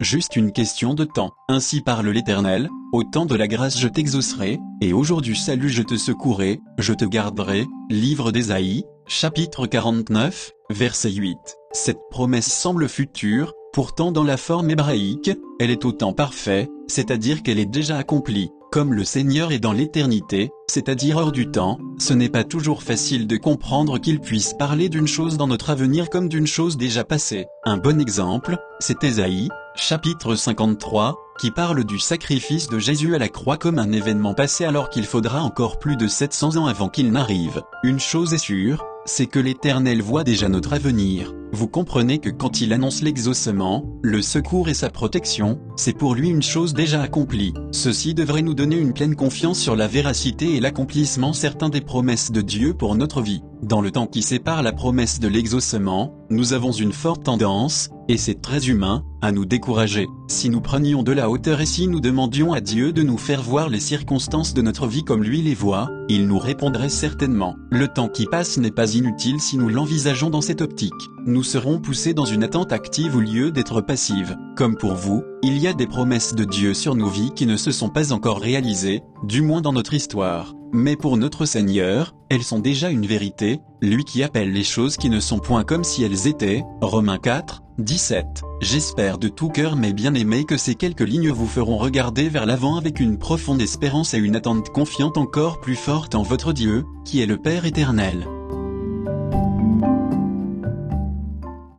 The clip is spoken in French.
juste une question de temps. Ainsi parle l'Éternel, au temps de la grâce je t'exaucerai, et au jour du salut je te secourrai, je te garderai. Livre d'Ésaïe, chapitre 49, verset 8. Cette promesse semble future, pourtant dans la forme hébraïque, elle est autant parfaite, c'est-à-dire qu'elle est déjà accomplie. Comme le Seigneur est dans l'éternité, c'est-à-dire hors du temps, ce n'est pas toujours facile de comprendre qu'il puisse parler d'une chose dans notre avenir comme d'une chose déjà passée. Un bon exemple, c'est Ésaïe, chapitre 53, qui parle du sacrifice de Jésus à la croix comme un événement passé alors qu'il faudra encore plus de 700 ans avant qu'il n'arrive. Une chose est sûre, c'est que l'Éternel voit déjà notre avenir. Vous comprenez que quand il annonce l'exaucement, le secours et sa protection, c'est pour lui une chose déjà accomplie. Ceci devrait nous donner une pleine confiance sur la véracité et l'accomplissement certain des promesses de Dieu pour notre vie. Dans le temps qui sépare la promesse de l'exaucement, nous avons une forte tendance, et c'est très humain, à nous décourager. Si nous prenions de la hauteur et si nous demandions à Dieu de nous faire voir les circonstances de notre vie comme lui les voit, il nous répondrait certainement. Le temps qui passe n'est pas inutile si nous l'envisageons dans cette optique. Nous serons poussés dans une attente active au lieu d'être passive. Comme pour vous, il y a des promesses de Dieu sur nos vies qui ne se sont pas encore réalisées, du moins dans notre histoire. Mais pour notre Seigneur, elles sont déjà une vérité, lui qui appelle les choses qui ne sont point comme si elles étaient. Romains 4, 17. J'espère de tout cœur mes bien-aimés que ces quelques lignes vous feront regarder vers l'avant avec une profonde espérance et une attente confiante encore plus forte en votre Dieu, qui est le Père éternel.